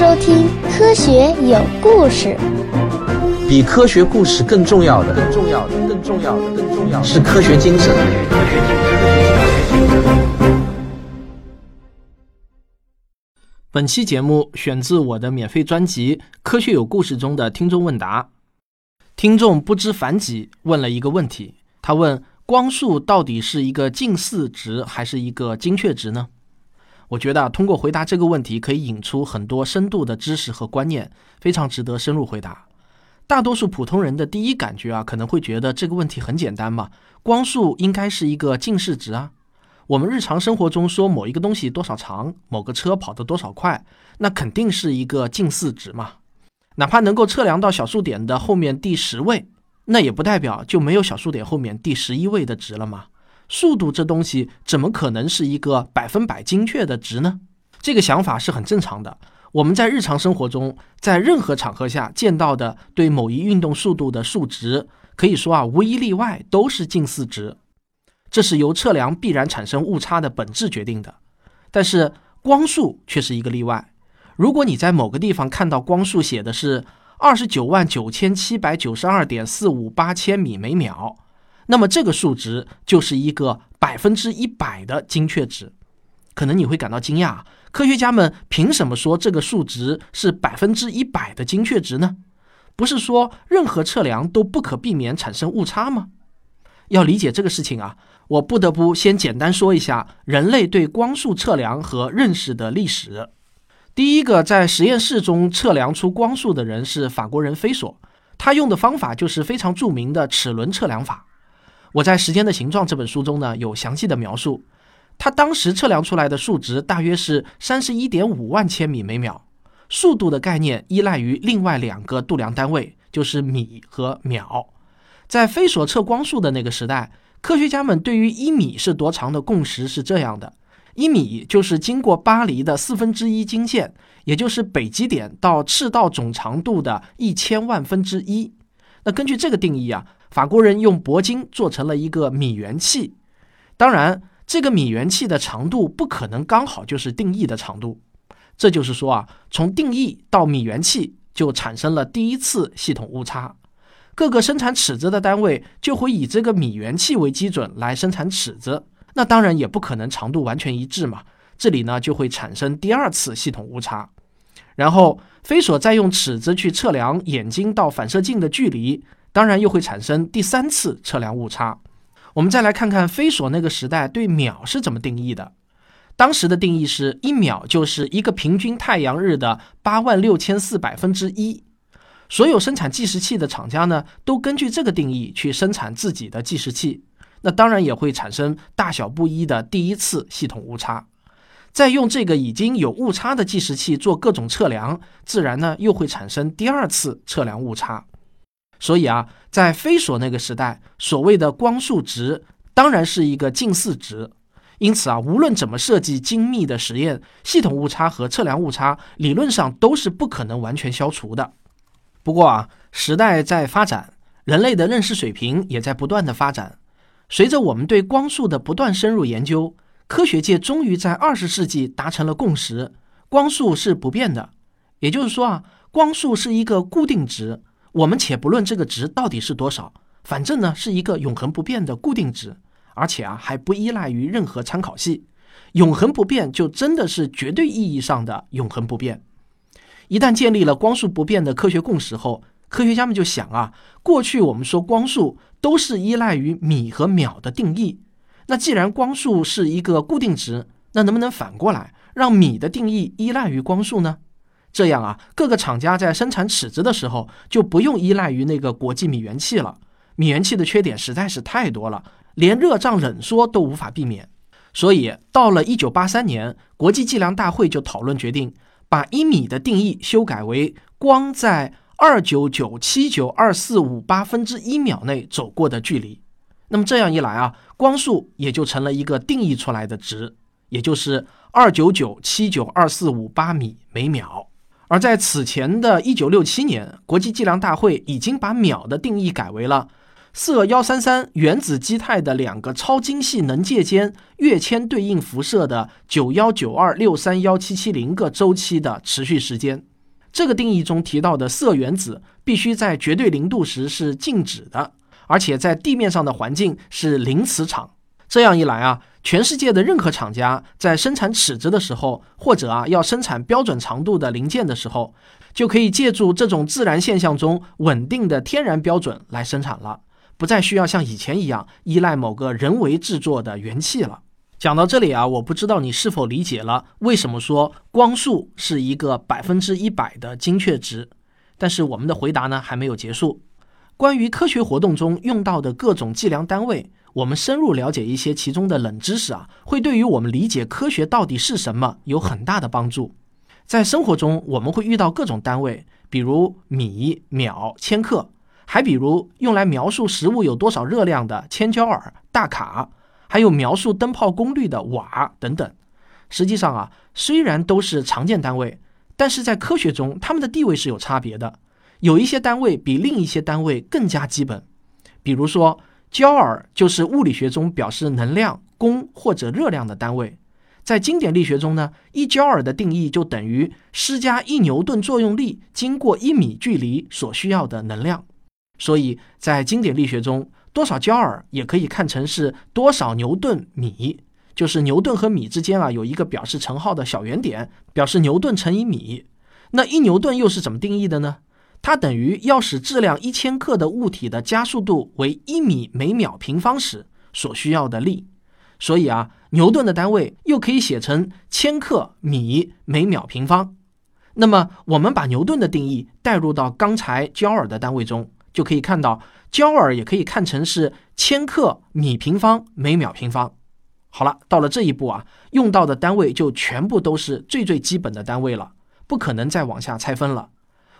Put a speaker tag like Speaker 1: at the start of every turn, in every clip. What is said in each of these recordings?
Speaker 1: 收听《科学有故事》。
Speaker 2: 比科学故事更重要的，更重要的，更重要的，更重要的是科学精神。
Speaker 3: 本期节目选自我的免费专辑《科学有故事》中的听众问答。听众不知凡几问了一个问题，他问：光速到底是一个近似值还是一个精确值呢？我觉得通过回答这个问题，可以引出很多深度的知识和观念，非常值得深入回答。大多数普通人的第一感觉啊，可能会觉得这个问题很简单嘛，光速应该是一个近似值啊。我们日常生活中说某一个东西多少长，某个车跑得多少快，那肯定是一个近似值嘛。哪怕能够测量到小数点的后面第十位，那也不代表就没有小数点后面第十一位的值了嘛。速度这东西怎么可能是一个百分百精确的值呢？这个想法是很正常的。我们在日常生活中，在任何场合下见到的对某一运动速度的数值，可以说啊，无一例外都是近似值。这是由测量必然产生误差的本质决定的，但是光速却是一个例外。如果你在某个地方看到光速写的是二十九万九千七百九十二点四五八千米每秒，那么这个数值就是一个百分之一百的精确值。可能你会感到惊讶，科学家们凭什么说这个数值是百分之一百的精确值呢？不是说任何测量都不可避免产生误差吗？要理解这个事情啊。我不得不先简单说一下人类对光速测量和认识的历史。第一个在实验室中测量出光速的人是法国人菲索，他用的方法就是非常著名的齿轮测量法。我在《时间的形状》这本书中呢有详细的描述，他当时测量出来的数值大约是三十一点五万千米每秒。速度的概念依赖于另外两个度量单位，就是米和秒。在菲索测光速的那个时代。科学家们对于一米是多长的共识是这样的：一米就是经过巴黎的四分之一经线，也就是北极点到赤道总长度的一千万分之一。那根据这个定义啊，法国人用铂金做成了一个米圆器。当然，这个米圆器的长度不可能刚好就是定义的长度。这就是说啊，从定义到米圆器就产生了第一次系统误差。各个生产尺子的单位就会以这个米圆器为基准来生产尺子，那当然也不可能长度完全一致嘛。这里呢就会产生第二次系统误差。然后菲索再用尺子去测量眼睛到反射镜的距离，当然又会产生第三次测量误差。我们再来看看飞索那个时代对秒是怎么定义的。当时的定义是一秒就是一个平均太阳日的八万六千四百分之一。所有生产计时器的厂家呢，都根据这个定义去生产自己的计时器，那当然也会产生大小不一的第一次系统误差。再用这个已经有误差的计时器做各种测量，自然呢又会产生第二次测量误差。所以啊，在菲索那个时代，所谓的光速值当然是一个近似值。因此啊，无论怎么设计精密的实验，系统误差和测量误差理论上都是不可能完全消除的。不过啊，时代在发展，人类的认识水平也在不断的发展。随着我们对光速的不断深入研究，科学界终于在二十世纪达成了共识：光速是不变的。也就是说啊，光速是一个固定值。我们且不论这个值到底是多少，反正呢是一个永恒不变的固定值，而且啊还不依赖于任何参考系。永恒不变，就真的是绝对意义上的永恒不变。一旦建立了光速不变的科学共识后，科学家们就想啊，过去我们说光速都是依赖于米和秒的定义，那既然光速是一个固定值，那能不能反过来让米的定义依赖于光速呢？这样啊，各个厂家在生产尺子的时候就不用依赖于那个国际米元器了。米元器的缺点实在是太多了，连热胀冷缩都无法避免。所以到了一九八三年，国际计量大会就讨论决定。把一米的定义修改为光在二九九七九二四五八分之一秒内走过的距离，那么这样一来啊，光速也就成了一个定义出来的值，也就是二九九七九二四五八米每秒。而在此前的一九六七年，国际计量大会已经把秒的定义改为了。铯幺三三原子基态的两个超精细能介间跃迁对应辐射的九幺九二六三幺七七零个周期的持续时间，这个定义中提到的铯原子必须在绝对零度时是静止的，而且在地面上的环境是零磁场。这样一来啊，全世界的任何厂家在生产尺子的时候，或者啊要生产标准长度的零件的时候，就可以借助这种自然现象中稳定的天然标准来生产了，不再需要像以前一样依赖某个人为制作的元器了。讲到这里啊，我不知道你是否理解了为什么说光速是一个百分之一百的精确值。但是我们的回答呢还没有结束。关于科学活动中用到的各种计量单位。我们深入了解一些其中的冷知识啊，会对于我们理解科学到底是什么有很大的帮助。在生活中，我们会遇到各种单位，比如米、秒、千克，还比如用来描述食物有多少热量的千焦耳、大卡，还有描述灯泡功率的瓦等等。实际上啊，虽然都是常见单位，但是在科学中，它们的地位是有差别的。有一些单位比另一些单位更加基本，比如说。焦耳就是物理学中表示能量、功或者热量的单位。在经典力学中呢，一焦耳的定义就等于施加一牛顿作用力经过一米距离所需要的能量。所以在经典力学中，多少焦耳也可以看成是多少牛顿米，就是牛顿和米之间啊有一个表示乘号的小圆点，表示牛顿乘以米。那一牛顿又是怎么定义的呢？它等于要使质量一千克的物体的加速度为一米每秒平方时所需要的力，所以啊，牛顿的单位又可以写成千克米每秒平方。那么，我们把牛顿的定义带入到刚才焦耳的单位中，就可以看到焦耳也可以看成是千克米平方每秒平方。好了，到了这一步啊，用到的单位就全部都是最最基本的单位了，不可能再往下拆分了。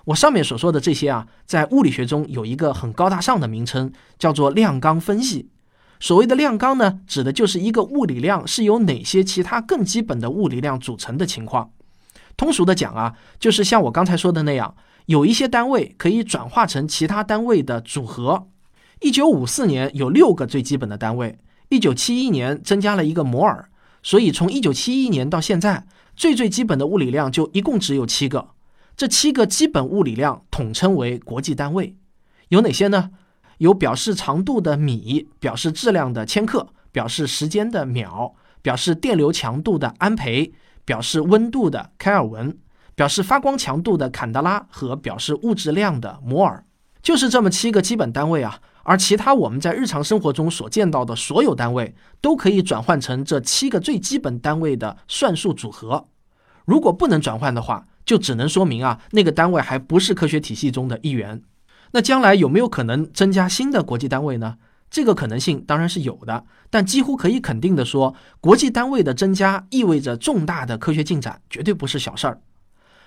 Speaker 3: 我上面所说的这些啊，在物理学中有一个很高大上的名称，叫做量纲分析。所谓的量纲呢，指的就是一个物理量是由哪些其他更基本的物理量组成的情况。通俗的讲啊，就是像我刚才说的那样，有一些单位可以转化成其他单位的组合。一九五四年有六个最基本的单位，一九七一年增加了一个摩尔，所以从一九七一年到现在，最最基本的物理量就一共只有七个。这七个基本物理量统称为国际单位，有哪些呢？有表示长度的米，表示质量的千克，表示时间的秒，表示电流强度的安培，表示温度的开尔文，表示发光强度的坎德拉和表示物质量的摩尔。就是这么七个基本单位啊，而其他我们在日常生活中所见到的所有单位，都可以转换成这七个最基本单位的算术组合。如果不能转换的话，就只能说明啊，那个单位还不是科学体系中的一员。那将来有没有可能增加新的国际单位呢？这个可能性当然是有的，但几乎可以肯定的说，国际单位的增加意味着重大的科学进展，绝对不是小事儿。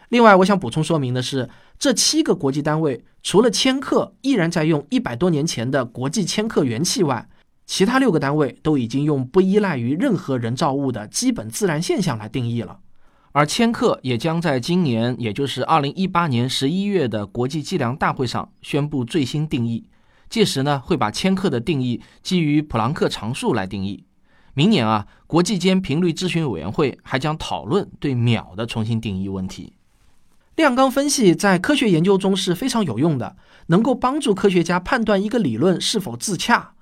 Speaker 3: 另外，我想补充说明的是，这七个国际单位除了千克依然在用一百多年前的国际千克元器外，其他六个单位都已经用不依赖于任何人造物的基本自然现象来定义了。而千克也将在今年，也就是二零一八年十一月的国际计量大会上宣布最新定义。届时呢，会把千克的定义基于普朗克常数来定义。明年啊，国际间频率咨询委员会还将讨论对秒的重新定义问题。量纲分析在科学研究中是非常有用的，能够帮助科学家判断一个理论是否自洽。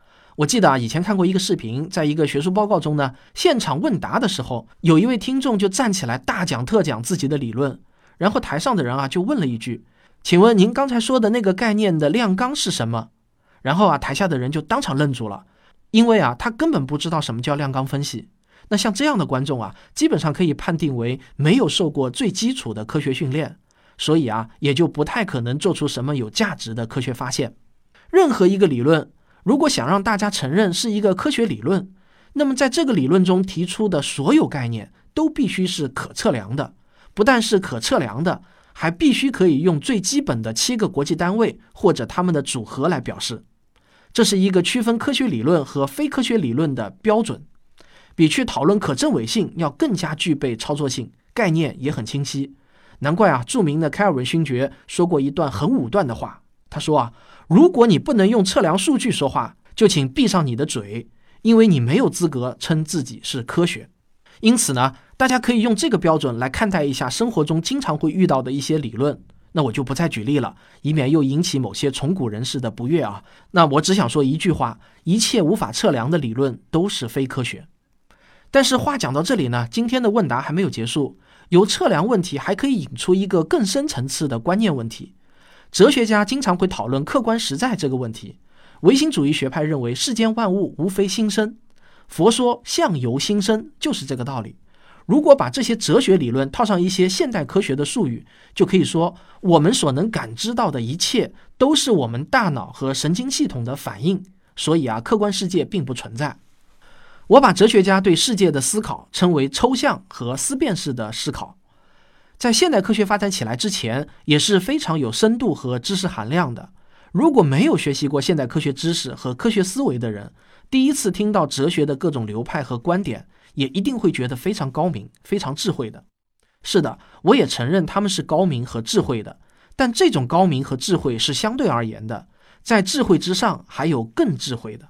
Speaker 3: 我记得啊，以前看过一个视频，在一个学术报告中呢，现场问答的时候，有一位听众就站起来大讲特讲自己的理论，然后台上的人啊就问了一句：“请问您刚才说的那个概念的量纲是什么？”然后啊，台下的人就当场愣住了，因为啊，他根本不知道什么叫量纲分析。那像这样的观众啊，基本上可以判定为没有受过最基础的科学训练，所以啊，也就不太可能做出什么有价值的科学发现。任何一个理论。如果想让大家承认是一个科学理论，那么在这个理论中提出的所有概念都必须是可测量的，不但是可测量的，还必须可以用最基本的七个国际单位或者它们的组合来表示。这是一个区分科学理论和非科学理论的标准，比去讨论可证伪性要更加具备操作性，概念也很清晰。难怪啊，著名的开尔文勋爵说过一段很武断的话，他说啊。如果你不能用测量数据说话，就请闭上你的嘴，因为你没有资格称自己是科学。因此呢，大家可以用这个标准来看待一下生活中经常会遇到的一些理论。那我就不再举例了，以免又引起某些从古人士的不悦啊。那我只想说一句话：一切无法测量的理论都是非科学。但是话讲到这里呢，今天的问答还没有结束。由测量问题还可以引出一个更深层次的观念问题。哲学家经常会讨论客观实在这个问题。唯心主义学派认为世间万物无非心生，佛说相由心生就是这个道理。如果把这些哲学理论套上一些现代科学的术语，就可以说我们所能感知到的一切都是我们大脑和神经系统的反应。所以啊，客观世界并不存在。我把哲学家对世界的思考称为抽象和思辨式的思考，在现代科学发展起来之前，也是非常有深度和知识含量的。如果没有学习过现代科学知识和科学思维的人，第一次听到哲学的各种流派和观点，也一定会觉得非常高明、非常智慧的。是的，我也承认他们是高明和智慧的，但这种高明和智慧是相对而言的，在智慧之上还有更智慧的。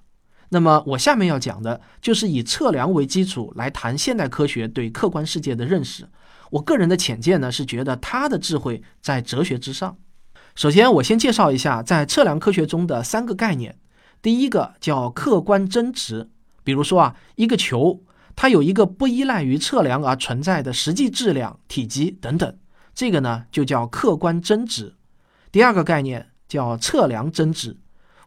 Speaker 3: 那么我下面要讲的就是以测量为基础来谈现代科学对客观世界的认识。我个人的浅见呢是觉得他的智慧在哲学之上。首先，我先介绍一下在测量科学中的三个概念。第一个叫客观真值，比如说啊，一个球，它有一个不依赖于测量而存在的实际质量、体积等等，这个呢就叫客观真值。第二个概念叫测量真值。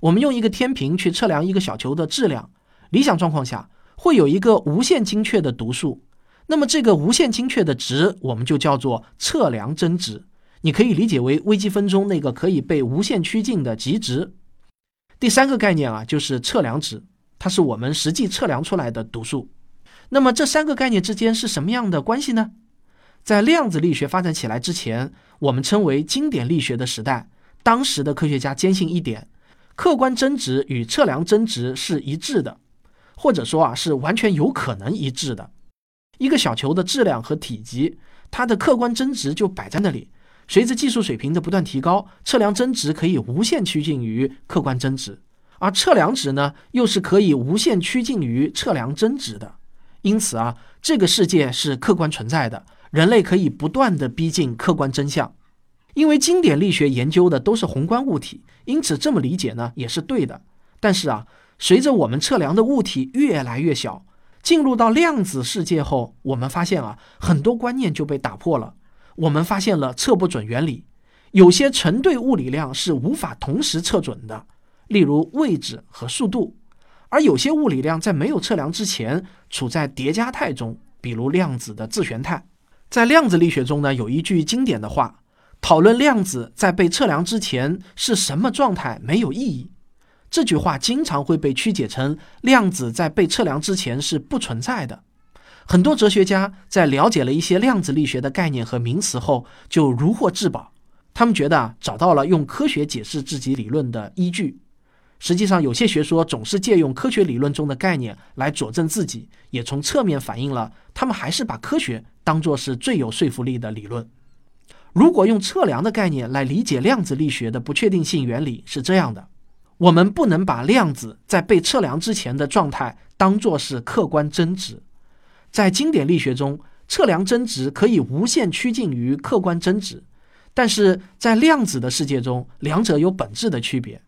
Speaker 3: 我们用一个天平去测量一个小球的质量，理想状况下会有一个无限精确的读数，那么这个无限精确的值我们就叫做测量真值。你可以理解为微积分中那个可以被无限趋近的极值。第三个概念啊，就是测量值，它是我们实际测量出来的读数。那么这三个概念之间是什么样的关系呢？在量子力学发展起来之前，我们称为经典力学的时代，当时的科学家坚信一点。客观真值与测量真值是一致的，或者说啊是完全有可能一致的。一个小球的质量和体积，它的客观真值就摆在那里。随着技术水平的不断提高，测量真值可以无限趋近于客观真值，而测量值呢又是可以无限趋近于测量真值的。因此啊，这个世界是客观存在的，人类可以不断的逼近客观真相。因为经典力学研究的都是宏观物体，因此这么理解呢也是对的。但是啊，随着我们测量的物体越来越小，进入到量子世界后，我们发现啊，很多观念就被打破了。我们发现了测不准原理，有些成对物理量是无法同时测准的，例如位置和速度；而有些物理量在没有测量之前处在叠加态中，比如量子的自旋态。在量子力学中呢，有一句经典的话。讨论量子在被测量之前是什么状态没有意义。这句话经常会被曲解成量子在被测量之前是不存在的。很多哲学家在了解了一些量子力学的概念和名词后，就如获至宝。他们觉得找到了用科学解释自己理论的依据。实际上，有些学说总是借用科学理论中的概念来佐证自己，也从侧面反映了他们还是把科学当作是最有说服力的理论。如果用测量的概念来理解量子力学的不确定性原理是这样的：我们不能把量子在被测量之前的状态当作是客观真值。在经典力学中，测量真值可以无限趋近于客观真值，但是在量子的世界中，两者有本质的区别。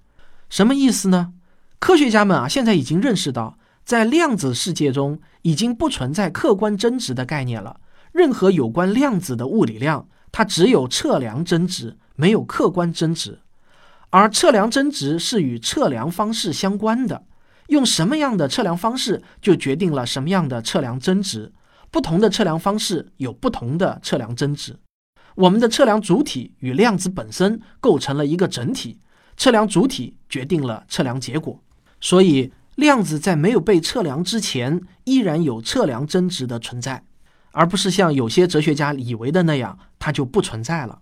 Speaker 3: 什么意思呢？科学家们啊，现在已经认识到，在量子世界中已经不存在客观真值的概念了。任何有关量子的物理量。它只有测量真值，没有客观真值，而测量真值是与测量方式相关的。用什么样的测量方式，就决定了什么样的测量真值。不同的测量方式有不同的测量真值。我们的测量主体与量子本身构成了一个整体，测量主体决定了测量结果。所以，量子在没有被测量之前，依然有测量真值的存在。而不是像有些哲学家以为的那样，它就不存在了。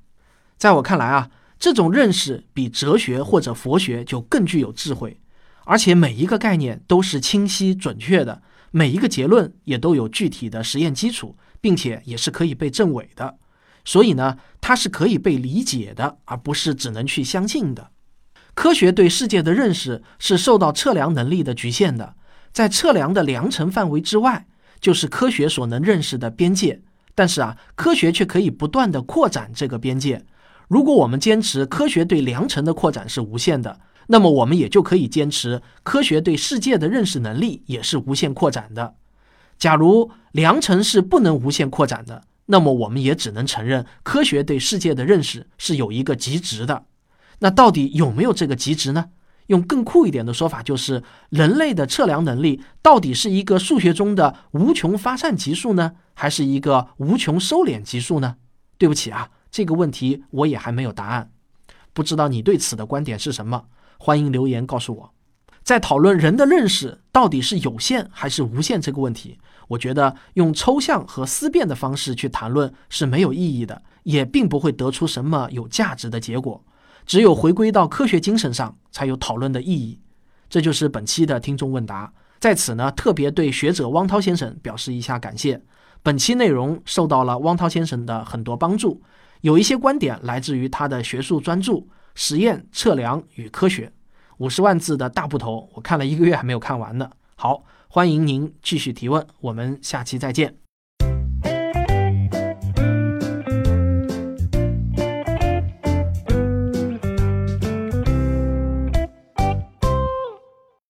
Speaker 3: 在我看来啊，这种认识比哲学或者佛学就更具有智慧，而且每一个概念都是清晰准确的，每一个结论也都有具体的实验基础，并且也是可以被证伪的。所以呢，它是可以被理解的，而不是只能去相信的。科学对世界的认识是受到测量能力的局限的，在测量的量程范围之外。就是科学所能认识的边界，但是啊，科学却可以不断的扩展这个边界。如果我们坚持科学对量程的扩展是无限的，那么我们也就可以坚持科学对世界的认识能力也是无限扩展的。假如量程是不能无限扩展的，那么我们也只能承认科学对世界的认识是有一个极值的。那到底有没有这个极值呢？用更酷一点的说法，就是人类的测量能力到底是一个数学中的无穷发散级数呢，还是一个无穷收敛级数呢？对不起啊，这个问题我也还没有答案。不知道你对此的观点是什么？欢迎留言告诉我。在讨论人的认识到底是有限还是无限这个问题，我觉得用抽象和思辨的方式去谈论是没有意义的，也并不会得出什么有价值的结果。只有回归到科学精神上，才有讨论的意义。这就是本期的听众问答。在此呢，特别对学者汪涛先生表示一下感谢。本期内容受到了汪涛先生的很多帮助，有一些观点来自于他的学术专著《实验测量与科学》，五十万字的大部头，我看了一个月还没有看完呢。好，欢迎您继续提问，我们下期再见。